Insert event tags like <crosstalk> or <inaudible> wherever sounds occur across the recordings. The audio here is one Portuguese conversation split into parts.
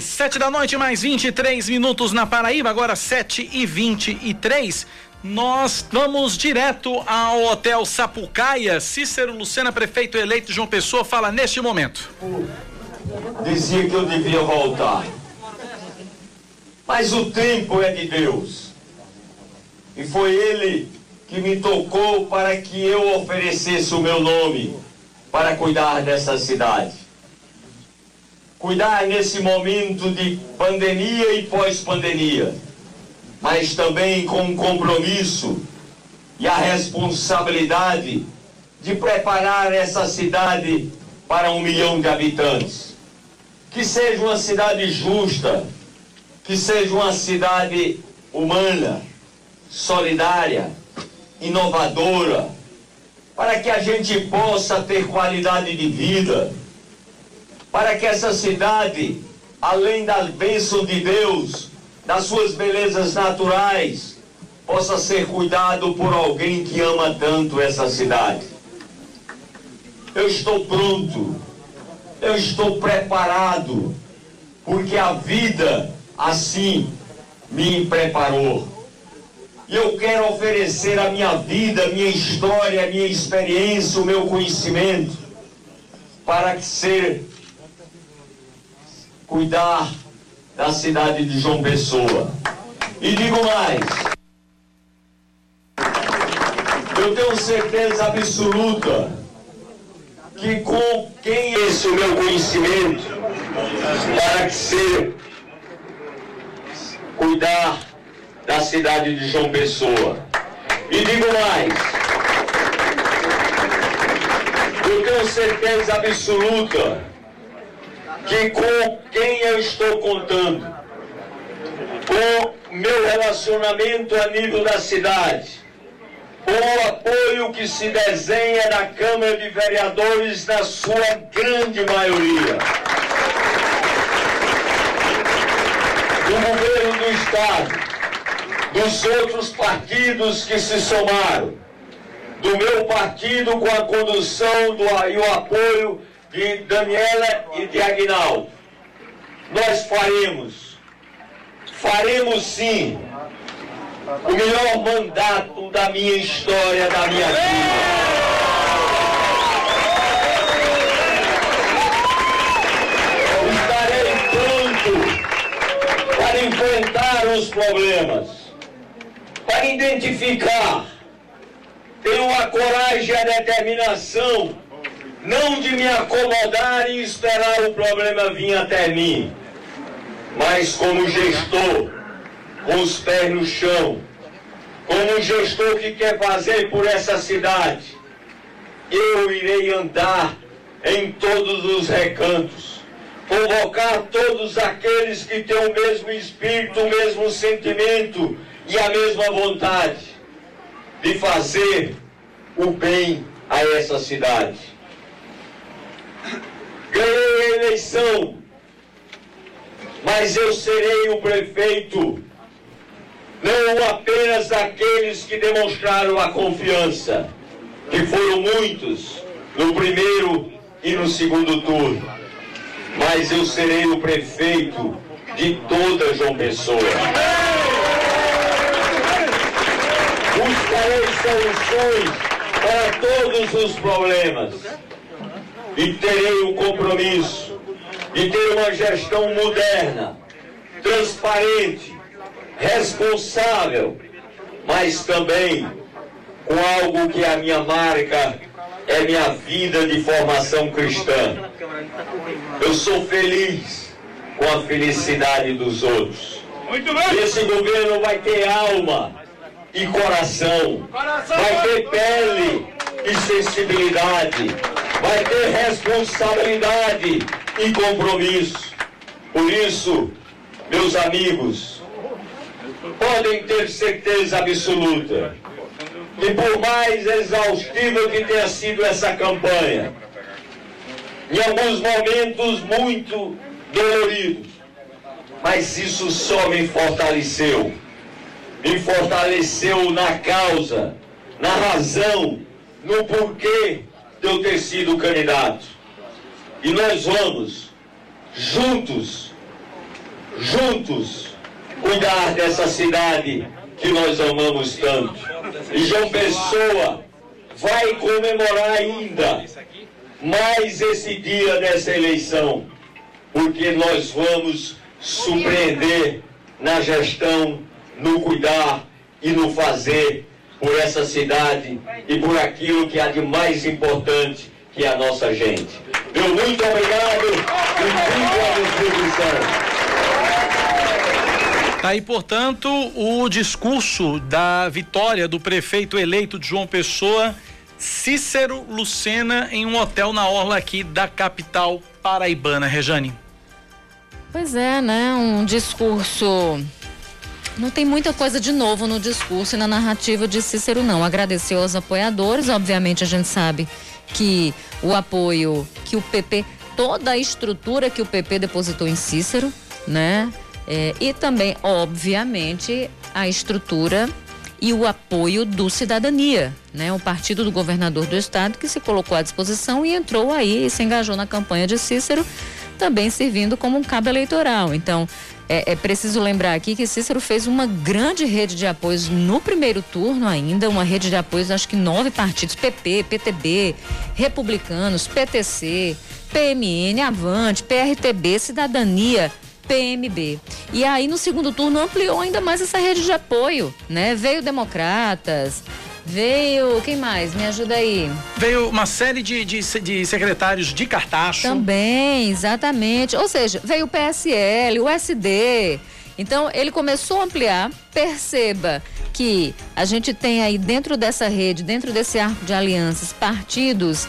sete da noite, mais 23 minutos na Paraíba, agora sete e vinte e três. Nós vamos direto ao Hotel Sapucaia. Cícero Lucena, prefeito eleito João Pessoa, fala neste momento. Dizia que eu devia voltar. Mas o tempo é de Deus. E foi Ele que me tocou para que eu oferecesse o meu nome para cuidar dessa cidade. Cuidar nesse momento de pandemia e pós-pandemia, mas também com o compromisso e a responsabilidade de preparar essa cidade para um milhão de habitantes. Que seja uma cidade justa, que seja uma cidade humana, solidária, inovadora, para que a gente possa ter qualidade de vida, para que essa cidade, além da bênção de Deus, das suas belezas naturais, possa ser cuidado por alguém que ama tanto essa cidade. Eu estou pronto, eu estou preparado, porque a vida assim me preparou. E eu quero oferecer a minha vida, a minha história, a minha experiência, o meu conhecimento, para ser cuidar da cidade de João Pessoa. E digo mais, eu tenho certeza absoluta que com quem esse o meu conhecimento para que ser cuidar da cidade de João Pessoa. E digo mais, eu tenho certeza absoluta que com quem eu estou contando, com meu relacionamento a nível da cidade, com o apoio que se desenha da Câmara de Vereadores na sua grande maioria, do governo do Estado, dos outros partidos que se somaram, do meu partido com a condução do, e o apoio de Daniela e de Agnaldo. Nós faremos, faremos sim, o melhor mandato da minha história, da minha vida. Estarei pronto para enfrentar os problemas, para identificar, tenho a coragem e a determinação não de me acomodar e esperar o problema vir até mim, mas como gestor, com os pés no chão, como gestor que quer fazer por essa cidade, eu irei andar em todos os recantos, convocar todos aqueles que têm o mesmo espírito, o mesmo sentimento e a mesma vontade de fazer o bem a essa cidade ganhei a eleição, mas eu serei o prefeito, não apenas daqueles que demonstraram a confiança, que foram muitos no primeiro e no segundo turno, mas eu serei o prefeito de toda João Pessoa. Buscarei soluções para todos os problemas e terei o compromisso de ter uma gestão moderna, transparente, responsável, mas também com algo que é a minha marca é minha vida de formação cristã. Eu sou feliz com a felicidade dos outros. Esse governo vai ter alma e coração, vai ter pele e sensibilidade vai ter responsabilidade e compromisso. Por isso, meus amigos, podem ter certeza absoluta que por mais exaustiva que tenha sido essa campanha, em alguns momentos muito doloridos, mas isso só me fortaleceu. Me fortaleceu na causa, na razão, no porquê de eu ter sido candidato. E nós vamos, juntos, juntos cuidar dessa cidade que nós amamos tanto. E João Pessoa vai comemorar ainda mais esse dia dessa eleição, porque nós vamos surpreender na gestão, no cuidar e no fazer por essa cidade e por aquilo que há de mais importante, que é a nossa gente. Meu muito obrigado e viva a distribuição. Tá aí, portanto, o discurso da vitória do prefeito eleito de João Pessoa, Cícero Lucena, em um hotel na orla aqui da capital paraibana. Rejane. Pois é, né? Um discurso. Não tem muita coisa de novo no discurso e na narrativa de Cícero, não. Agradeceu aos apoiadores, obviamente a gente sabe que o apoio que o PP, toda a estrutura que o PP depositou em Cícero, né? É, e também, obviamente, a estrutura e o apoio do Cidadania, né? O partido do governador do estado que se colocou à disposição e entrou aí e se engajou na campanha de Cícero, também servindo como um cabo eleitoral. Então, é, é, preciso lembrar aqui que Cícero fez uma grande rede de apoios no primeiro turno ainda, uma rede de apoios, acho que nove partidos, PP, PTB, Republicanos, PTC, PMN, Avante, PRTB, Cidadania, PMB. E aí no segundo turno ampliou ainda mais essa rede de apoio, né? Veio Democratas, Veio, quem mais? Me ajuda aí. Veio uma série de, de, de, secretários de cartacho. Também, exatamente. Ou seja, veio o PSL, o SD. Então, ele começou a ampliar. Perceba que a gente tem aí dentro dessa rede, dentro desse arco de alianças, partidos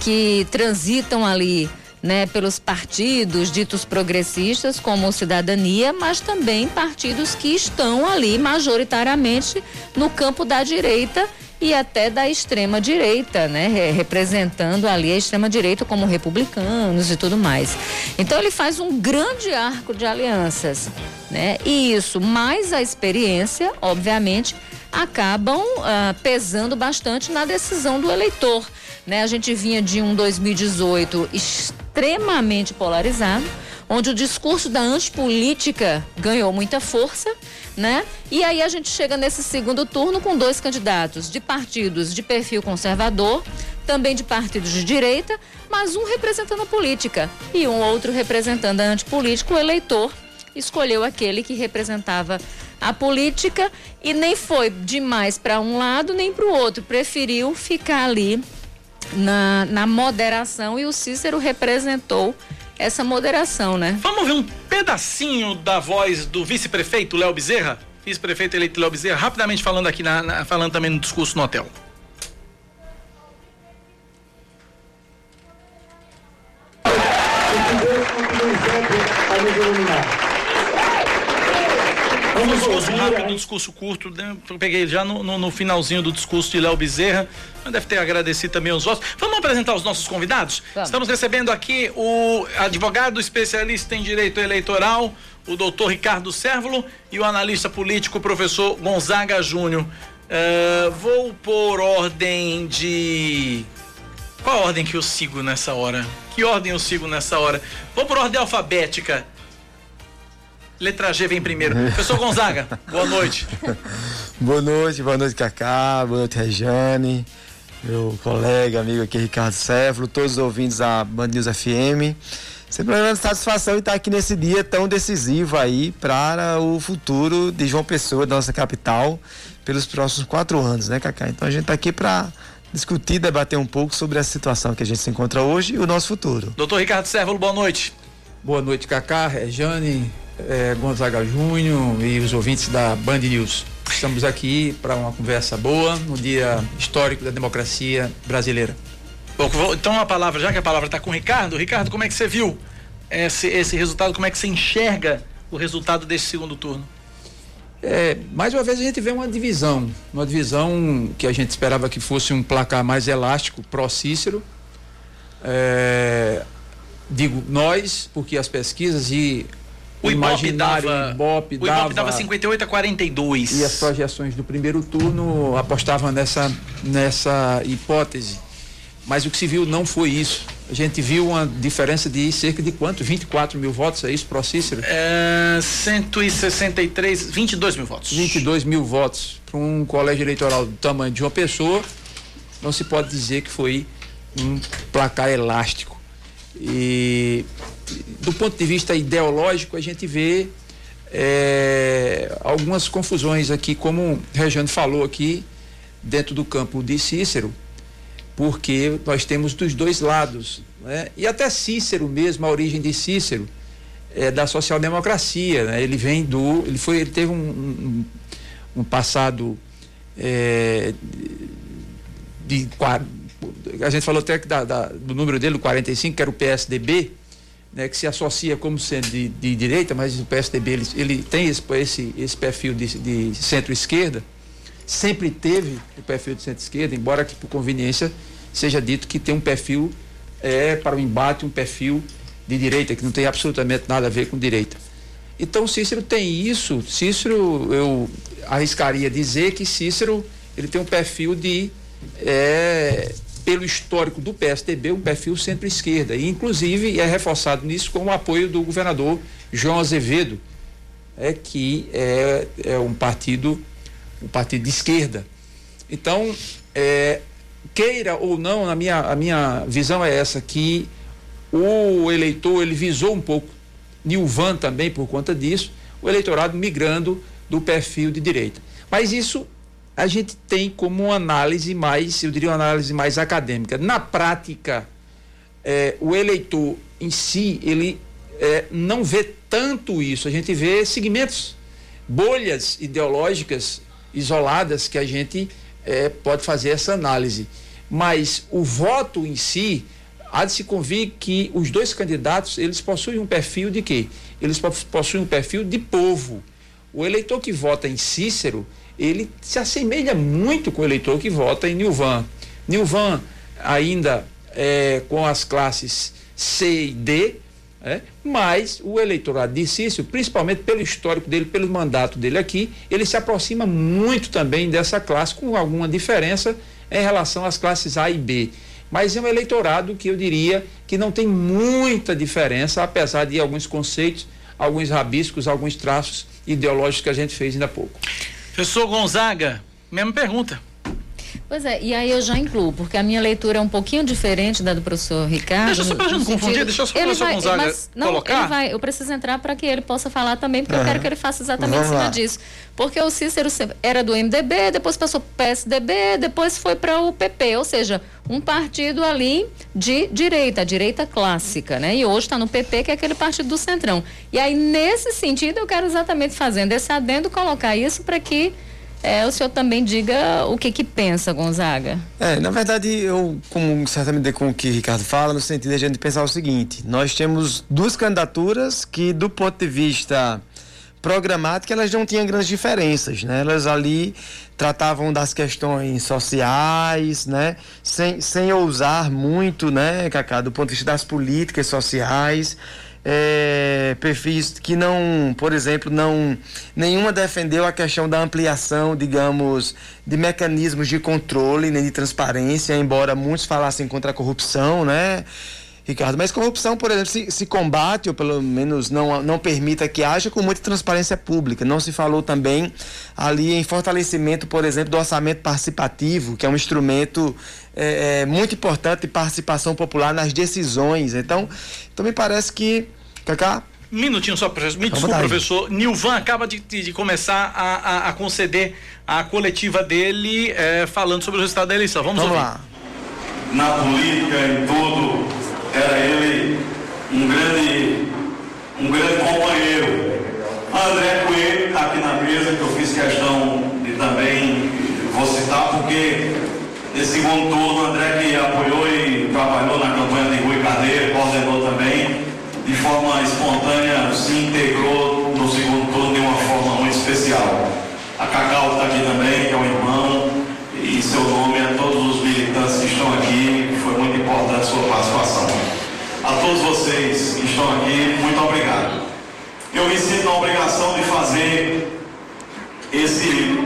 que transitam ali né, pelos partidos ditos progressistas, como Cidadania, mas também partidos que estão ali majoritariamente no campo da direita e até da extrema direita, né, representando ali a extrema direita como republicanos e tudo mais. Então ele faz um grande arco de alianças, né? E isso mais a experiência, obviamente, acabam uh, pesando bastante na decisão do eleitor. Né? A gente vinha de um 2018 extremamente polarizado, onde o discurso da antipolítica ganhou muita força, né? E aí a gente chega nesse segundo turno com dois candidatos de partidos de perfil conservador, também de partidos de direita, mas um representando a política e um outro representando a antipolítica, o eleitor escolheu aquele que representava a política e nem foi demais para um lado nem para o outro, preferiu ficar ali na, na moderação e o Cícero representou essa moderação, né? Vamos ver um pedacinho da voz do vice-prefeito Léo Bezerra? Vice-prefeito eleito Léo Bezerra, rapidamente falando aqui, na, na, falando também no discurso no hotel. Um discurso rápido, um discurso curto, né? eu peguei já no, no, no, finalzinho do discurso de Léo Bezerra, mas deve ter agradecido também os votos. Vamos apresentar os nossos convidados? Vamos. Estamos recebendo aqui o advogado especialista em direito eleitoral, o doutor Ricardo Sérvulo, e o analista político, o professor Gonzaga Júnior. Uh, vou por ordem de. Qual ordem que eu sigo nessa hora? Que ordem eu sigo nessa hora? Vou por ordem alfabética. Letra G vem primeiro. Professor Gonzaga, boa noite. <laughs> boa noite, boa noite, Cacá, boa noite, Rejane, meu colega, amigo aqui, Ricardo Céfalo, todos os ouvintes da Band News FM. Sempre uma satisfação de estar aqui nesse dia tão decisivo aí para o futuro de João Pessoa, da nossa capital, pelos próximos quatro anos, né, Cacá? Então a gente está aqui para discutir, debater um pouco sobre a situação que a gente se encontra hoje e o nosso futuro. Doutor Ricardo Sérvulo, boa noite. Boa noite, Cacá, Rejane, é, Gonzaga Júnior e os ouvintes da Band News. Estamos aqui para uma conversa boa no dia histórico da democracia brasileira. Bom, então a palavra, já que a palavra está com o Ricardo, Ricardo, como é que você viu esse, esse resultado? Como é que você enxerga o resultado desse segundo turno? É, mais uma vez a gente vê uma divisão, uma divisão que a gente esperava que fosse um placar mais elástico, pró-Cícero. É, digo nós, porque as pesquisas e o Ibope dava, Ibope o Ibope dava 58 a 42. E as projeções do primeiro turno apostavam nessa, nessa hipótese. Mas o que se viu não foi isso. A gente viu uma diferença de cerca de quanto? 24 mil votos, é isso, pro Cícero? É, 163, 22 mil votos. 22 mil votos para um colégio eleitoral do tamanho de uma pessoa, não se pode dizer que foi um placar elástico. E do ponto de vista ideológico, a gente vê é, algumas confusões aqui, como o Regiane falou aqui, dentro do campo de Cícero, porque nós temos dos dois lados. Né? E até Cícero mesmo, a origem de Cícero é da social-democracia. Né? Ele vem do. Ele foi, ele teve um, um, um passado é, de, a gente falou até que da, da, do número dele, o 45, que era o PSDB, né, que se associa como sendo de, de direita, mas o PSDB ele, ele tem esse, esse, esse perfil de, de centro-esquerda sempre teve o perfil de centro-esquerda, embora que por conveniência seja dito que tem um perfil é, para o embate, um perfil de direita, que não tem absolutamente nada a ver com direita. Então Cícero tem isso, Cícero, eu arriscaria dizer que Cícero ele tem um perfil de, é, pelo histórico do PSDB, um perfil centro-esquerda, e inclusive é reforçado nisso com o apoio do governador João Azevedo, é, que é, é um partido um partido de esquerda. Então, é, queira ou não, na minha, a minha visão é essa, que o eleitor ele visou um pouco, Nilvan também por conta disso, o eleitorado migrando do perfil de direita. Mas isso a gente tem como uma análise mais, eu diria uma análise mais acadêmica. Na prática, é, o eleitor em si, ele é, não vê tanto isso. A gente vê segmentos, bolhas ideológicas isoladas que a gente é, pode fazer essa análise. Mas o voto em si, há de se convir que os dois candidatos, eles possuem um perfil de quê? Eles possuem um perfil de povo. O eleitor que vota em Cícero, ele se assemelha muito com o eleitor que vota em Nilvan. Nilvan ainda é, com as classes C e D, é? Mas o eleitorado de Cício, principalmente pelo histórico dele, pelo mandato dele aqui, ele se aproxima muito também dessa classe, com alguma diferença em relação às classes A e B. Mas é um eleitorado que eu diria que não tem muita diferença, apesar de alguns conceitos, alguns rabiscos, alguns traços ideológicos que a gente fez ainda há pouco. Professor Gonzaga, mesma pergunta. Pois é, e aí eu já incluo, porque a minha leitura é um pouquinho diferente da do professor Ricardo. Deixa só pra gente confundir, deixa só o professor vai, Gonzaga mas, não, colocar. Ele vai, eu preciso entrar para que ele possa falar também, porque uhum. eu quero que ele faça exatamente em cima disso. Porque o Cícero era do MDB, depois passou para o PSDB, depois foi para o PP, ou seja, um partido ali de direita, direita clássica, né? E hoje está no PP, que é aquele partido do Centrão. E aí, nesse sentido, eu quero exatamente fazendo esse adendo, colocar isso para que é, o senhor também diga o que que pensa, Gonzaga. É, na verdade, eu, como certamente com o que o Ricardo fala, no sentido de a gente pensar o seguinte: nós temos duas candidaturas que, do ponto de vista programático, elas não tinham grandes diferenças, né? Elas ali tratavam das questões sociais, né? Sem, sem ousar muito, né, Cacá, do ponto de vista das políticas sociais é, perfis que não, por exemplo, não nenhuma defendeu a questão da ampliação, digamos, de mecanismos de controle nem de transparência, embora muitos falassem contra a corrupção, né? Ricardo, mas corrupção, por exemplo, se, se, combate, ou pelo menos não, não permita que haja, com muita transparência pública. Não se falou também ali em fortalecimento, por exemplo, do orçamento participativo, que é um instrumento é, é, muito importante de participação popular nas decisões. Então, então me parece que Cacá? Minutinho só, professor. Me desculpe, professor. Nilvan acaba de, de começar a, a, a, conceder a coletiva dele é, falando sobre o resultado da eleição. Vamos, Vamos ouvir. lá. Na política, em tudo, era ele um grande, um grande companheiro. André Coelho está aqui na mesa, que eu fiz questão de também vou citar, porque nesse segundo turno, André que apoiou e trabalhou na campanha de Rui Carneiro, coordenou também de forma espontânea, se integrou no segundo turno de uma forma muito especial. A Cacau está aqui também, que é um irmão, e seu nome a todos os militantes que estão aqui, importante sua participação. A todos vocês que estão aqui, muito obrigado. Eu me sinto na obrigação de fazer esse,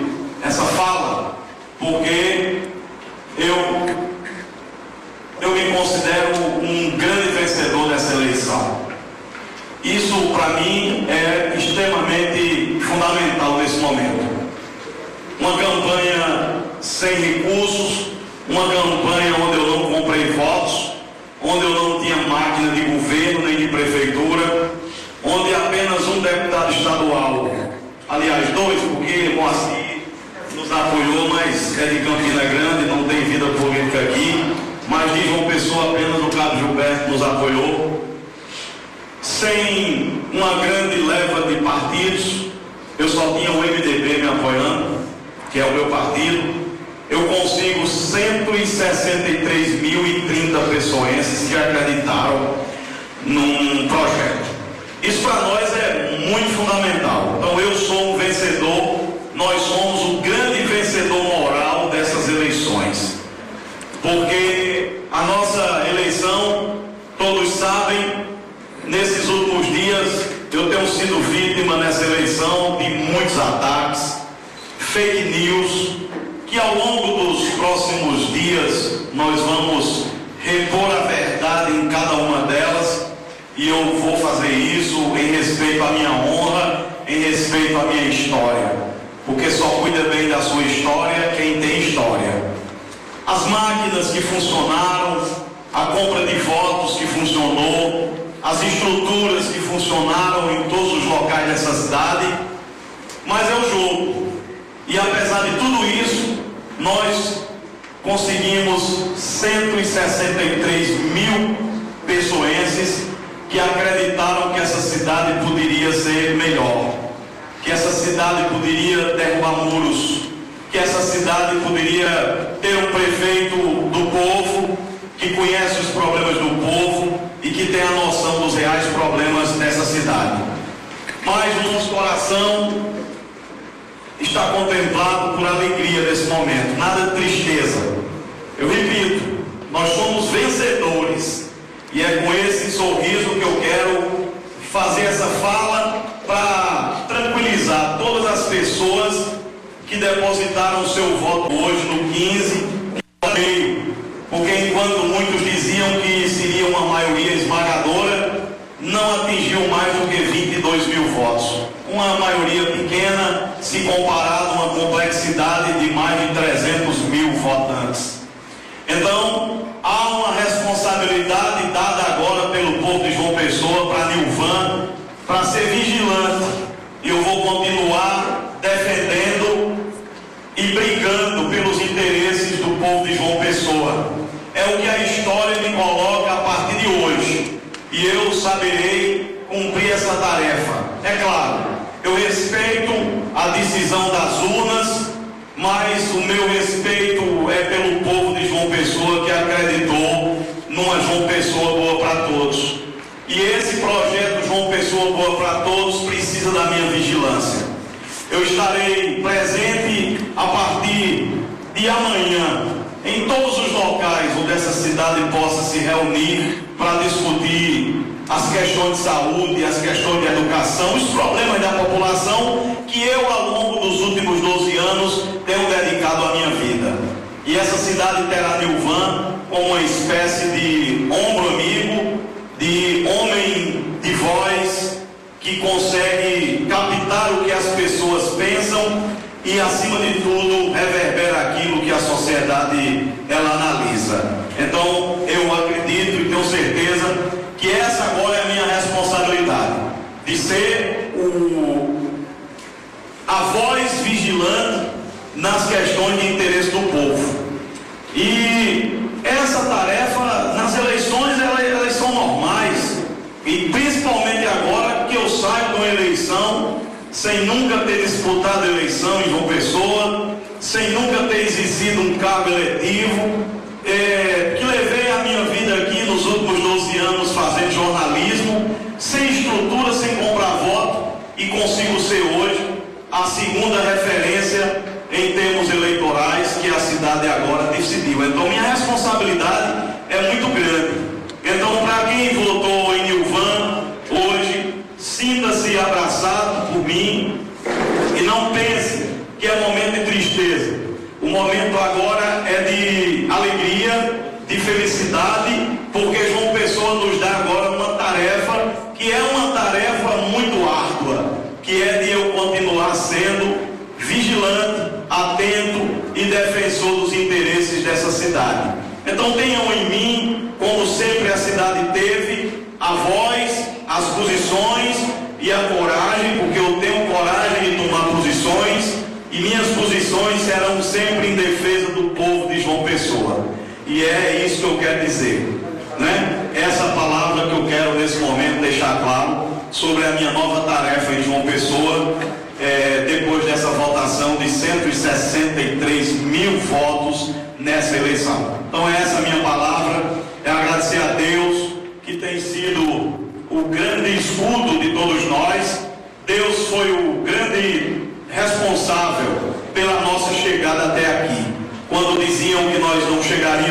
essa fala, porque eu, eu me considero um vencedor dessa eleição. Isso, para mim, é extremamente fundamental nesse momento. Uma campanha sem recursos, uma campanha onde eu não comprei votos, onde eu não tinha máquina de governo nem de prefeitura, onde apenas um deputado estadual, aliás, dois, porque Moacir nos apoiou, mas é de Campina Grande, não tem vida política aqui, mas de João Pessoa apenas o Cabo Gilberto apoiou. Sem uma grande leva de partidos, eu só tinha o MDB me apoiando, que é o meu partido. Eu consigo 163.030 pessoas que acreditaram num projeto. Isso para nós é muito fundamental. Então eu sou um vencedor, nós somos o grande vencedor moral dessas eleições. Porque a nossa eleição, todos sabem, nesses últimos dias eu tenho sido vítima nessa eleição de muitos ataques, fake news, que ao longo dos próximos dias nós vamos repor a verdade em cada uma delas e eu vou fazer isso em respeito à minha honra, em respeito à minha história, porque só cuida bem da sua história quem tem história. As máquinas que funcionaram, a compra de votos que funcionou, as estruturas que funcionaram em todos os locais dessa cidade, mas é o jogo. E apesar de tudo isso, nós conseguimos 163 mil pessoenses que acreditaram que essa cidade poderia ser melhor, que essa cidade poderia derrubar muros, que essa cidade poderia ter um prefeito do povo, que conhece os problemas do povo e que tem a noção dos reais problemas dessa cidade. Mas o nosso coração está contemplado por alegria nesse momento, nada de tristeza. Eu repito, nós somos vencedores e é com esse sorriso que eu quero fazer essa fala para tranquilizar todas as pessoas que depositaram seu voto hoje no 15, porque enquanto muitos diziam que seria uma maioria esmagadora, não atingiu mais do que 22 mil votos. Uma maioria pequena se comparado a uma complexidade de mais de 300 mil votantes. Então, há uma responsabilidade dada agora pelo povo de João Pessoa para Nilvan, para ser vigilante. E eu vou continuar defendendo e brigando pelos interesses do povo de João Pessoa. É o que a história me coloca a partir de hoje. E eu saberei cumprir essa tarefa. É claro, eu respeito a decisão das urnas mas o meu respeito é pelo povo de João Pessoa que acreditou numa João Pessoa boa para todos. E esse projeto João Pessoa boa para todos precisa da minha vigilância. Eu estarei presente a partir de amanhã em todos os locais onde essa cidade possa se reunir para discutir as questões de saúde, as questões de educação, os problemas da população que eu, ao longo dos últimos 12 anos, tenho dedicado à minha vida. E essa cidade terá Nilvan como uma espécie de ombro amigo, de homem de voz, que consegue captar o que as pessoas pensam e, acima de tudo, reverbera aquilo que a sociedade ela analisa. Então, eu acredito e tenho certeza que essa agora é a minha responsabilidade, de ser o, a voz vigilante nas questões de interesse do povo. E essa tarefa, nas eleições, elas, elas são normais, e principalmente agora que eu saio de uma eleição sem nunca ter disputado eleição em João Pessoa, sem nunca ter exercido um cargo eletivo, é, que levei a minha vida aqui nos últimos 12 anos fazendo jornalismo, sem estrutura, sem comprar voto, e consigo ser hoje a segunda referência em termos eleitorais que a cidade agora decidiu. Então minha responsabilidade é muito grande. Então, para quem votou em Nilvan hoje, sinta-se abraçado por mim e não pense que é momento de tristeza. O momento agora é de alegria, de felicidade, porque João Pessoa nos dá agora defensor dos interesses dessa cidade. Então tenham em mim, como sempre a cidade teve, a voz, as posições e a coragem, porque eu tenho coragem de tomar posições e minhas posições serão sempre em defesa do povo de João Pessoa. E é isso que eu quero dizer. Né? Essa palavra que eu quero nesse momento deixar claro sobre a minha nova tarefa em João Pessoa, é, depois dessa de 163 mil votos nessa eleição. Então essa é a minha palavra, é agradecer a Deus que tem sido o grande escudo de todos nós. Deus foi o grande responsável pela nossa chegada até aqui. Quando diziam que nós não chegaríamos